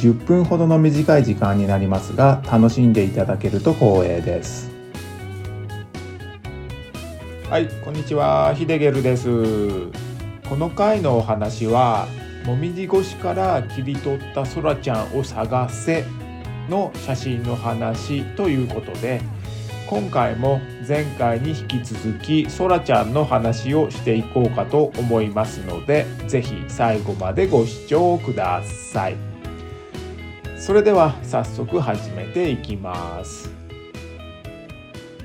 10分ほどの短い時間になりますが楽しんでいただけると光栄です。はいこんにちは。ヒデゲルです。この回のお話はもみじ越しから切り取ったそらちゃんを探せの写真の話ということで今回も前回に引き続きそらちゃんの話をしていこうかと思いますので是非最後までご視聴ください。それでは早速始めていきます。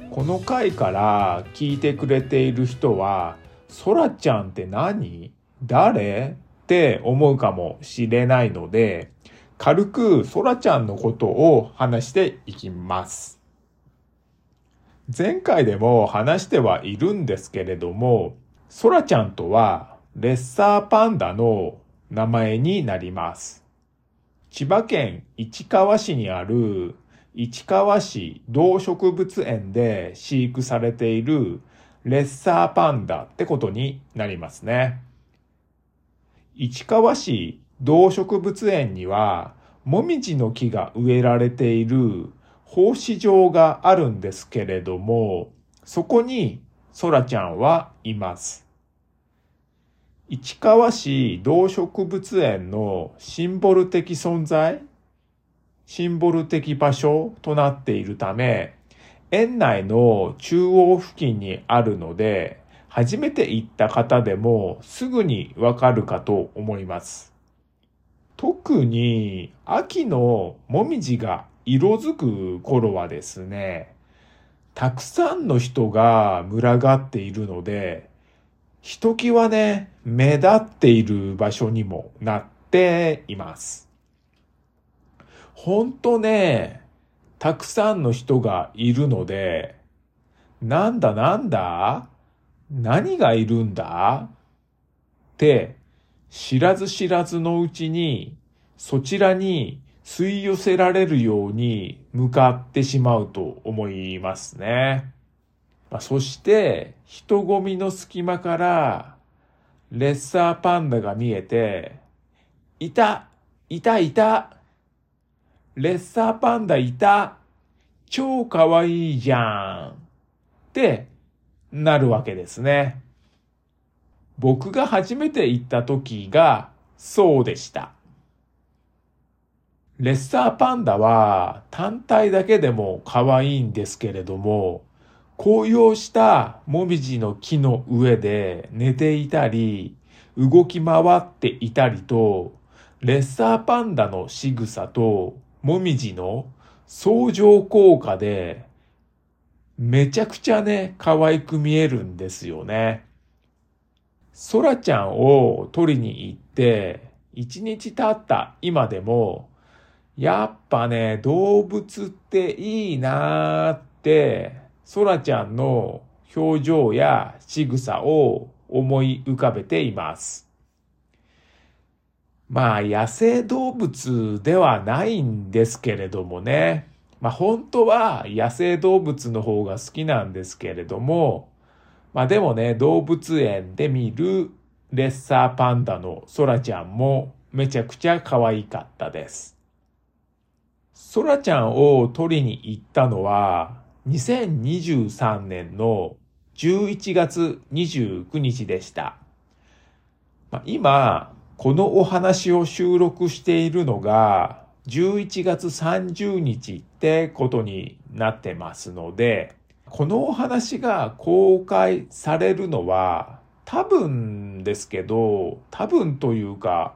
この回から聞いてくれている人は「そらちゃんって何？誰?」って思うかもしれないので軽くそらちゃんのことを話していきます。前回でも話してはいるんですけれどもそらちゃんとはレッサーパンダの名前になります。千葉県市川市にある市川市動植物園で飼育されているレッサーパンダってことになりますね。市川市動植物園には、もみじの木が植えられている放飼場があるんですけれども、そこにソラちゃんはいます。市川市動植物園のシンボル的存在、シンボル的場所となっているため、園内の中央付近にあるので、初めて行った方でもすぐにわかるかと思います。特に秋のもみじが色づく頃はですね、たくさんの人が群がっているので、ひときわね、目立っている場所にもなっています。ほんとね、たくさんの人がいるので、なんだなんだ？何がいるんだ？って、知らず知らずのうちに、そちらに吸い寄せられるように向かってしまうと思いますね。まあ、そして、人混みの隙間から、レッサーパンダが見えて、いたいたいたレッサーパンダいた超かわいいじゃんってなるわけですね。僕が初めて行った時がそうでした。レッサーパンダは単体だけでも可愛いんですけれども、紅葉したもみじの木の上で寝ていたり、動き回っていたりと、レッサーパンダの仕草ともみじの相乗効果で、めちゃくちゃね、可愛く見えるんですよね。ソラちゃんを取りに行って、一日経った今でも、やっぱね、動物っていいなーってソラちゃんの表情や仕草を思い浮かべています。まあ野生動物ではないんですけれどもね。まあ本当は野生動物の方が好きなんですけれども、まあでもね、動物園で見るレッサーパンダのソラちゃんもめちゃくちゃ可愛かったです。ソラちゃんを取りに行ったのは、2023年の11月29日でした。今、このお話を収録しているのが11月30日ってことになってますので、このお話が公開されるのは多分ですけど、多分というか、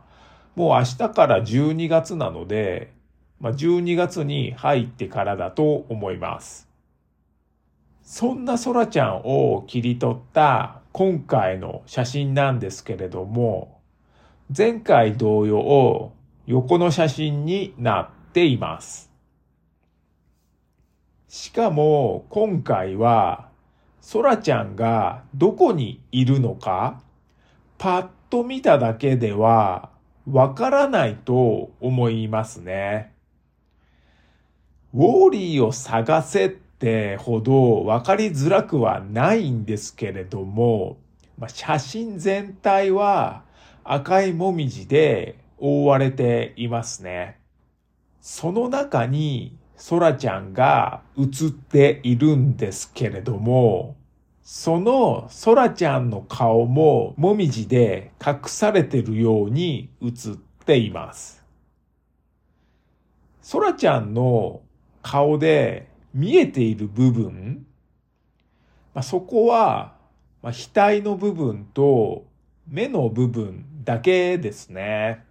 もう明日から12月なので、まあ、12月に入ってからだと思います。そんなソラちゃんを切り取った今回の写真なんですけれども、前回同様横の写真になっています。しかも今回はそらちゃんがどこにいるのかパッと見ただけではわからないと思いますね。ウォーリーを探せってほどわかりづらくはないんですけれども、まあ、写真全体は赤いもみじで覆われていますね。その中にソラちゃんが映っているんですけれども、そのソラちゃんの顔ももみじで隠されているように映っています。ソラちゃんの顔で見えている部分、まあ、そこは、まあ、額の部分と目の部分だけですね。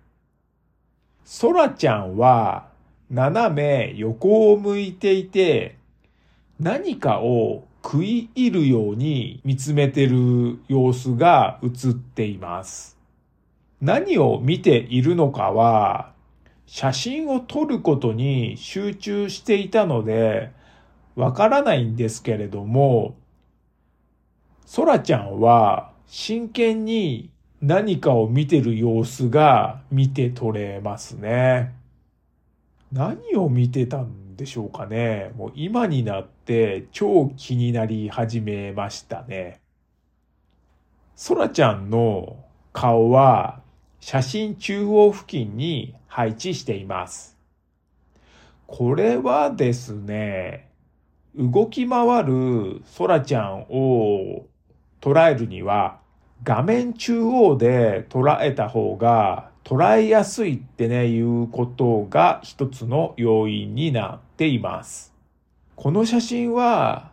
ソラちゃんは斜め横を向いていて何かを食い入るように見つめてる様子が映っています。何を見ているのかは写真を撮ることに集中していたのでわからないんですけれども、ソラちゃんは真剣に何かを見てる様子が見て取れますね。何を見てたんでしょうかね。もう今になって超気になり始めましたね。ソラちゃんの顔は写真中央付近に配置しています。これはですね、動き回るソラちゃんを捉えるには画面中央で捉えた方が捉えやすいってね、いうことが一つの要因になっています。この写真は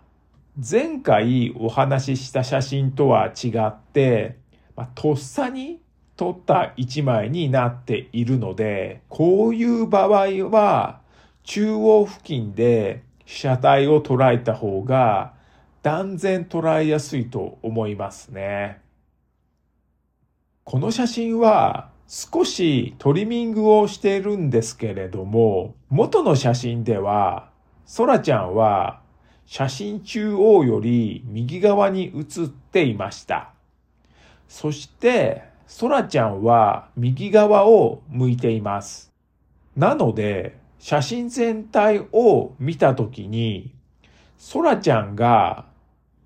前回お話しした写真とは違って、まあ、とっさに撮った一枚になっているので、こういう場合は中央付近で被写体を捉えた方が断然捉えやすいと思いますね。この写真は少しトリミングをしているんですけれども、元の写真では、ソラちゃんは写真中央より右側に写っていました。そして、ソラちゃんは右側を向いています。なので、写真全体を見たときに、ソラちゃんが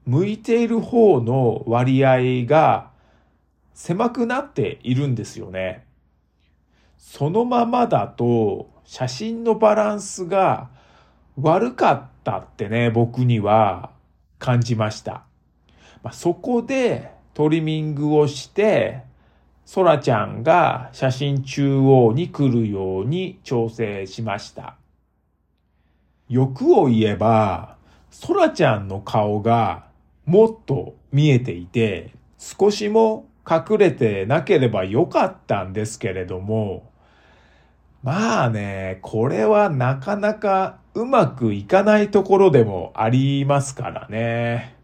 向いている方の割合が狭くなっているんですよね。そのままだと写真のバランスが悪かったってね、僕には感じました。まあ、そこでトリミングをして、ソラちゃんが写真中央に来るように調整しました。欲を言えば、ソラちゃんの顔がもっと見えていて、少しも隠れてなければよかったんですけれども、まあね、これはなかなかうまくいかないところでもありますからね。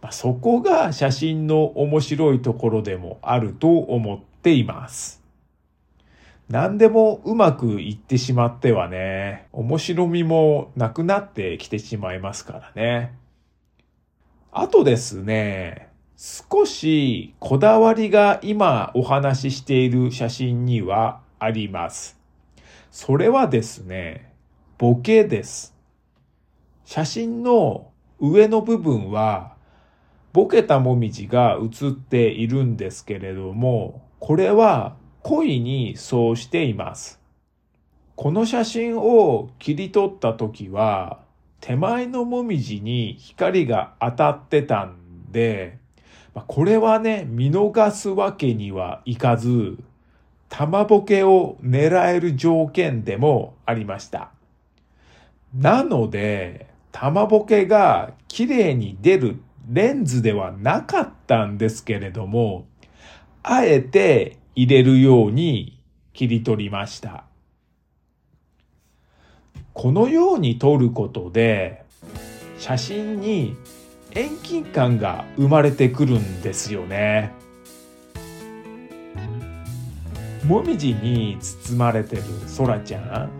まあ、そこが写真の面白いところでもあると思っています。何でもうまくいってしまってはね、面白みもなくなってきてしまいますからね。あとですね、少しこだわりが今お話ししている写真にはあります。それはですね、ボケです。写真の上の部分はボケたもみじが写っているんですけれども、これは恋にそうしています。この写真を切り取った時は、手前のもみじに光が当たってたんで、これはね、見逃すわけにはいかず、玉ボケを狙える条件でもありました。なので、玉ボケが綺麗に出るレンズではなかったんですけれども、あえて入れるように切り取りました。このように撮ることで、写真に遠近感が生まれてくるんですよね。もみじに包まれてるソラちゃん。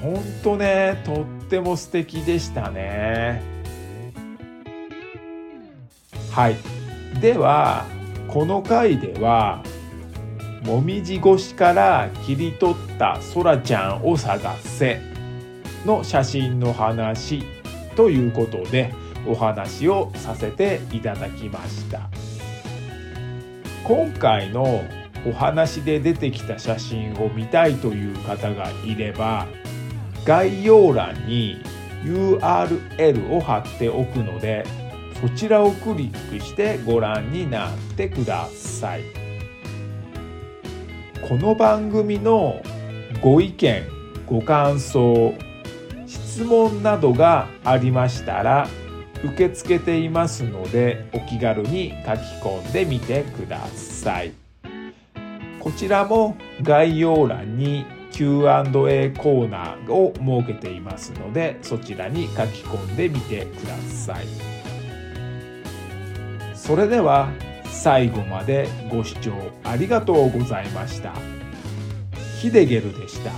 ほんとね、とっっても素敵でしたねはい。ではこの回ではもみじ越しから切り取ったそらちゃんを探せの写真の話ということでお話をさせていただきました。今回のお話で出てきた写真を見たいという方がいれば概要欄に URL を貼っておくのでそちらをクリックしてご覧になってください。この番組のご意見ご感想質問などがありましたら受け付けていますのでお気軽に書き込んでみてください。こちらも概要欄に Q&A コーナーを設けていますのでそちらに書き込んでみてください。それでは最後までご視聴ありがとうございましたヒデゲルでした。